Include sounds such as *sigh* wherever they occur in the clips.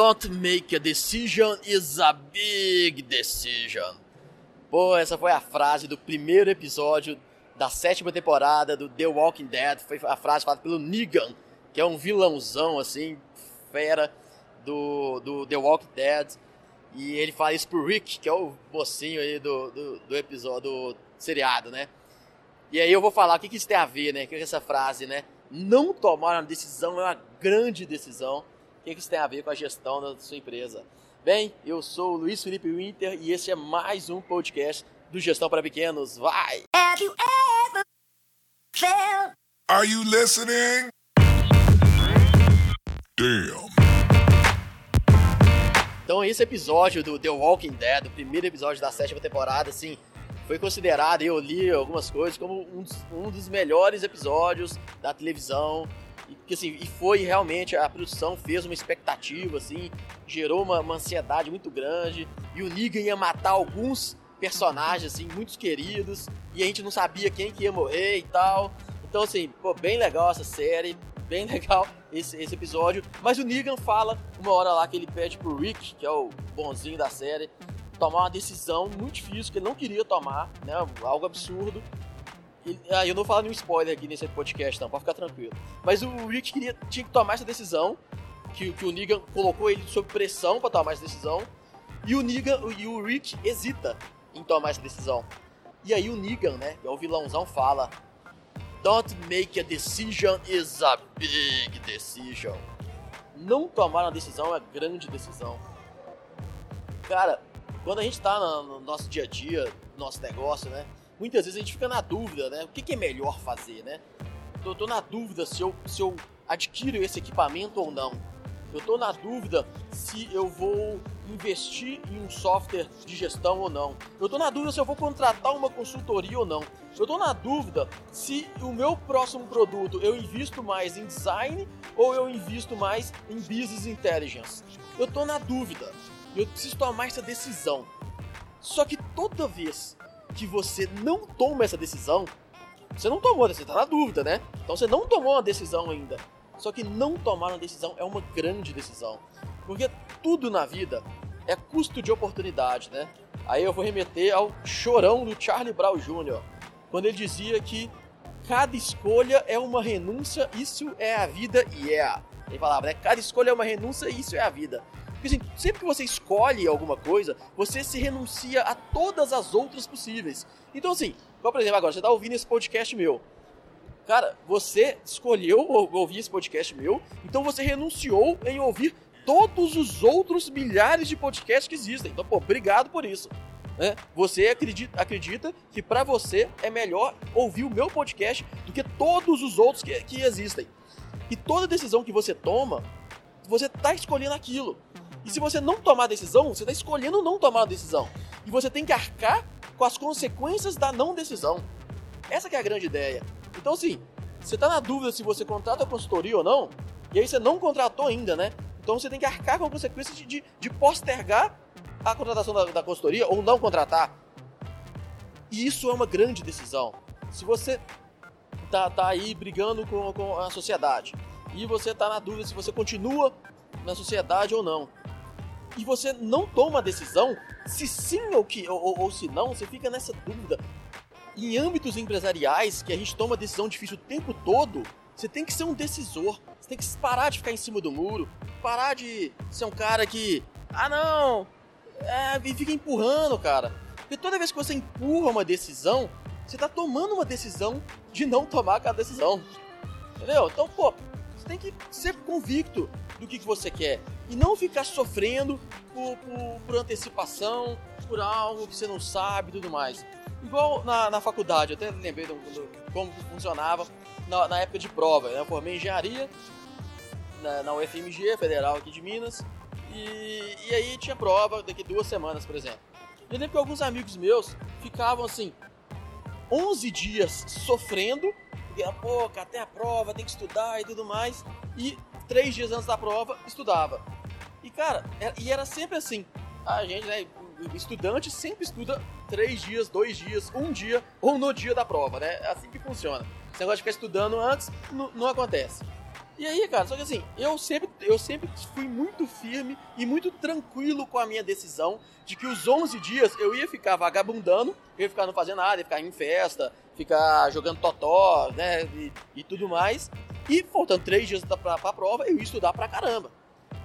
Don't make a decision is a big decision. Pô, essa foi a frase do primeiro episódio da sétima temporada do The Walking Dead. Foi a frase falada pelo Negan, que é um vilãozão, assim, fera do, do The Walking Dead. E ele fala isso pro Rick, que é o mocinho aí do, do, do episódio, do seriado, né? E aí eu vou falar o que, que isso tem a ver, né? O que é essa frase, né? Não tomar uma decisão é uma grande decisão. O que, isso tem a ver com a gestão da sua empresa? Bem, eu sou o Luiz Felipe Winter e esse é mais um podcast do Gestão para Pequenos. Vai! Have you ever felt... Are you listening? Damn. Então esse episódio do The Walking Dead, o primeiro episódio da sétima temporada, assim, foi considerado, eu li algumas coisas, como um dos, um dos melhores episódios da televisão e, assim, e foi realmente, a produção fez uma expectativa, assim, gerou uma, uma ansiedade muito grande. E o Negan ia matar alguns personagens, assim, muito queridos. E a gente não sabia quem que ia morrer e tal. Então, assim, pô, bem legal essa série, bem *laughs* legal esse, esse episódio. Mas o Negan fala uma hora lá que ele pede pro Rick, que é o bonzinho da série, tomar uma decisão muito difícil que ele não queria tomar, né? Algo absurdo. Ele, ah, eu não vou falar nenhum spoiler aqui nesse podcast, não, pode ficar tranquilo. Mas o Rick queria, tinha que tomar essa decisão, que, que o Negan colocou ele sob pressão para tomar essa decisão, e o Negan e o Rick hesita em tomar essa decisão. E aí o Negan, né, é o vilãozão, fala: Don't make a decision is a big decision. Não tomar uma decisão é grande decisão. Cara, quando a gente tá no nosso dia a dia, nosso negócio, né? Muitas vezes a gente fica na dúvida, né? O que, que é melhor fazer, né? Eu tô na dúvida se eu, se eu adquiro esse equipamento ou não. Eu tô na dúvida se eu vou investir em um software de gestão ou não. Eu tô na dúvida se eu vou contratar uma consultoria ou não. Eu tô na dúvida se o meu próximo produto eu invisto mais em design ou eu invisto mais em business intelligence. Eu tô na dúvida. Eu preciso tomar essa decisão. Só que toda vez que você não toma essa decisão, você não tomou, você está na dúvida, né? Então você não tomou uma decisão ainda. Só que não tomar uma decisão é uma grande decisão. Porque tudo na vida é custo de oportunidade, né? Aí eu vou remeter ao chorão do Charlie Brown Jr., quando ele dizia que cada escolha é uma renúncia, isso é a vida e yeah. é. Ele falava, né? Cada escolha é uma renúncia, isso é a vida. Porque assim, sempre que você escolhe alguma coisa, você se renuncia a todas as outras possíveis. Então assim, igual por exemplo agora, você está ouvindo esse podcast meu. Cara, você escolheu ouvir esse podcast meu, então você renunciou em ouvir todos os outros milhares de podcasts que existem. Então, pô, obrigado por isso. Né? Você acredita, acredita que para você é melhor ouvir o meu podcast do que todos os outros que, que existem. E toda decisão que você toma, você está escolhendo aquilo. E se você não tomar a decisão, você está escolhendo não tomar a decisão. E você tem que arcar com as consequências da não decisão. Essa é a grande ideia. Então, assim, você está na dúvida se você contrata a consultoria ou não, e aí você não contratou ainda, né? Então você tem que arcar com a consequência de, de, de postergar a contratação da, da consultoria ou não contratar. E isso é uma grande decisão. Se você tá, tá aí brigando com, com a sociedade e você tá na dúvida se você continua na sociedade ou não, e você não toma a decisão, se sim ou, que, ou, ou se não, você fica nessa dúvida. Em âmbitos empresariais, que a gente toma decisão difícil o tempo todo, você tem que ser um decisor. Você tem que parar de ficar em cima do muro, parar de ser um cara que. Ah, não! É, e fica empurrando, cara. Porque toda vez que você empurra uma decisão, você tá tomando uma decisão de não tomar aquela decisão. Entendeu? Então, pô, tem que ser convicto do que, que você quer. E não ficar sofrendo por, por, por antecipação, por algo que você não sabe e tudo mais. Igual na, na faculdade, eu até lembrei do, do, como funcionava na, na, época de prova. Né? Eu formei engenharia na, na UFMG, Federal aqui de Minas, e, e aí tinha prova daqui duas semanas, por exemplo. Eu lembro que alguns amigos meus ficavam assim, 11 dias sofrendo, porque, pô, até a prova, tem que estudar e tudo mais, e três dias antes da prova, estudava. E cara, era, e era sempre assim. A gente, né, estudante sempre estuda três dias, dois dias, um dia ou no dia da prova, né? É assim que funciona. Esse negócio de ficar estudando antes não, não acontece. E aí, cara, só que assim, eu sempre, eu sempre fui muito firme e muito tranquilo com a minha decisão de que os 11 dias eu ia ficar vagabundando, eu ia ficar não fazendo nada, ia ficar em festa, ficar jogando totó, né, e, e tudo mais. E faltando 3 dias pra, pra, pra prova, eu ia estudar pra caramba.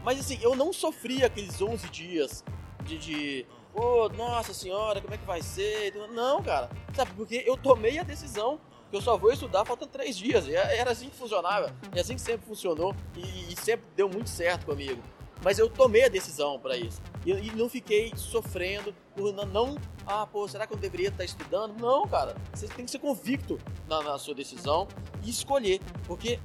Mas assim, eu não sofri aqueles 11 dias de, de oh, nossa senhora, como é que vai ser? Não, cara, sabe, porque eu tomei a decisão eu só vou estudar faltam três dias. E é, era assim que funcionava, é assim que sempre funcionou e, e sempre deu muito certo comigo. Mas eu tomei a decisão para isso. E, e, não fiquei sofrendo por não, não, ah, pô, será que eu deveria estar estudando? Não, cara. Você tem que ser convicto na, na sua decisão e escolher. Porque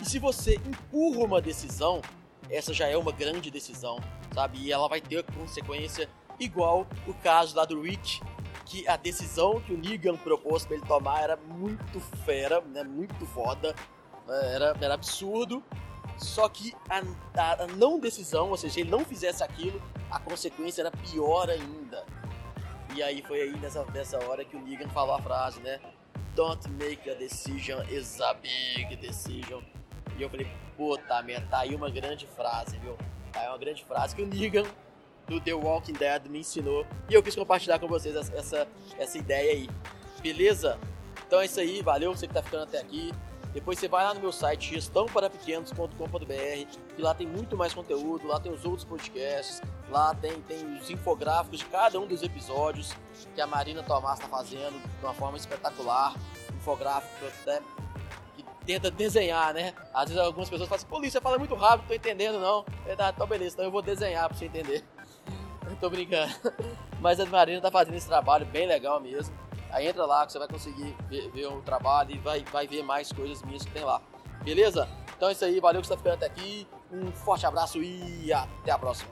e se você empurra uma decisão, essa já é uma grande decisão, sabe? E ela vai ter consequência igual o caso lá do Rich, que a decisão que o Negan propôs para ele tomar era muito fera, né? Muito foda, é, era, era absurdo. Só que a, a, a, não decisão, ou seja, ele não fizesse aquilo, a consequência era pior ainda. E aí foi aí nessa, nessa hora que o Negan falou a frase, né? Don't make a decision is a big decision. E eu falei, puta merda, tá aí uma grande frase, viu? Tá aí uma grande frase que o Negan do The Walking Dead me ensinou. E eu quis compartilhar com vocês essa, essa ideia aí. Beleza? Então é isso aí, valeu você que tá ficando até aqui. Depois você vai lá no meu site gestãoparapequenos.com.br que lá tem muito mais conteúdo, lá tem os outros podcasts, lá tem, tem os infográficos de cada um dos episódios que a Marina Tomás está fazendo de uma forma espetacular. Infográfico até que tenta desenhar, né? Às vezes algumas pessoas falam assim, polícia fala muito rápido, tô entendendo não. Verdade, então beleza, então eu vou desenhar para você entender. Tô brincando. *laughs* Mas a Marina tá fazendo esse trabalho bem legal mesmo. Aí entra lá que você vai conseguir ver, ver o trabalho e vai, vai ver mais coisas minhas que tem lá. Beleza? Então é isso aí, valeu que você tá ficando até aqui. Um forte abraço e até a próxima.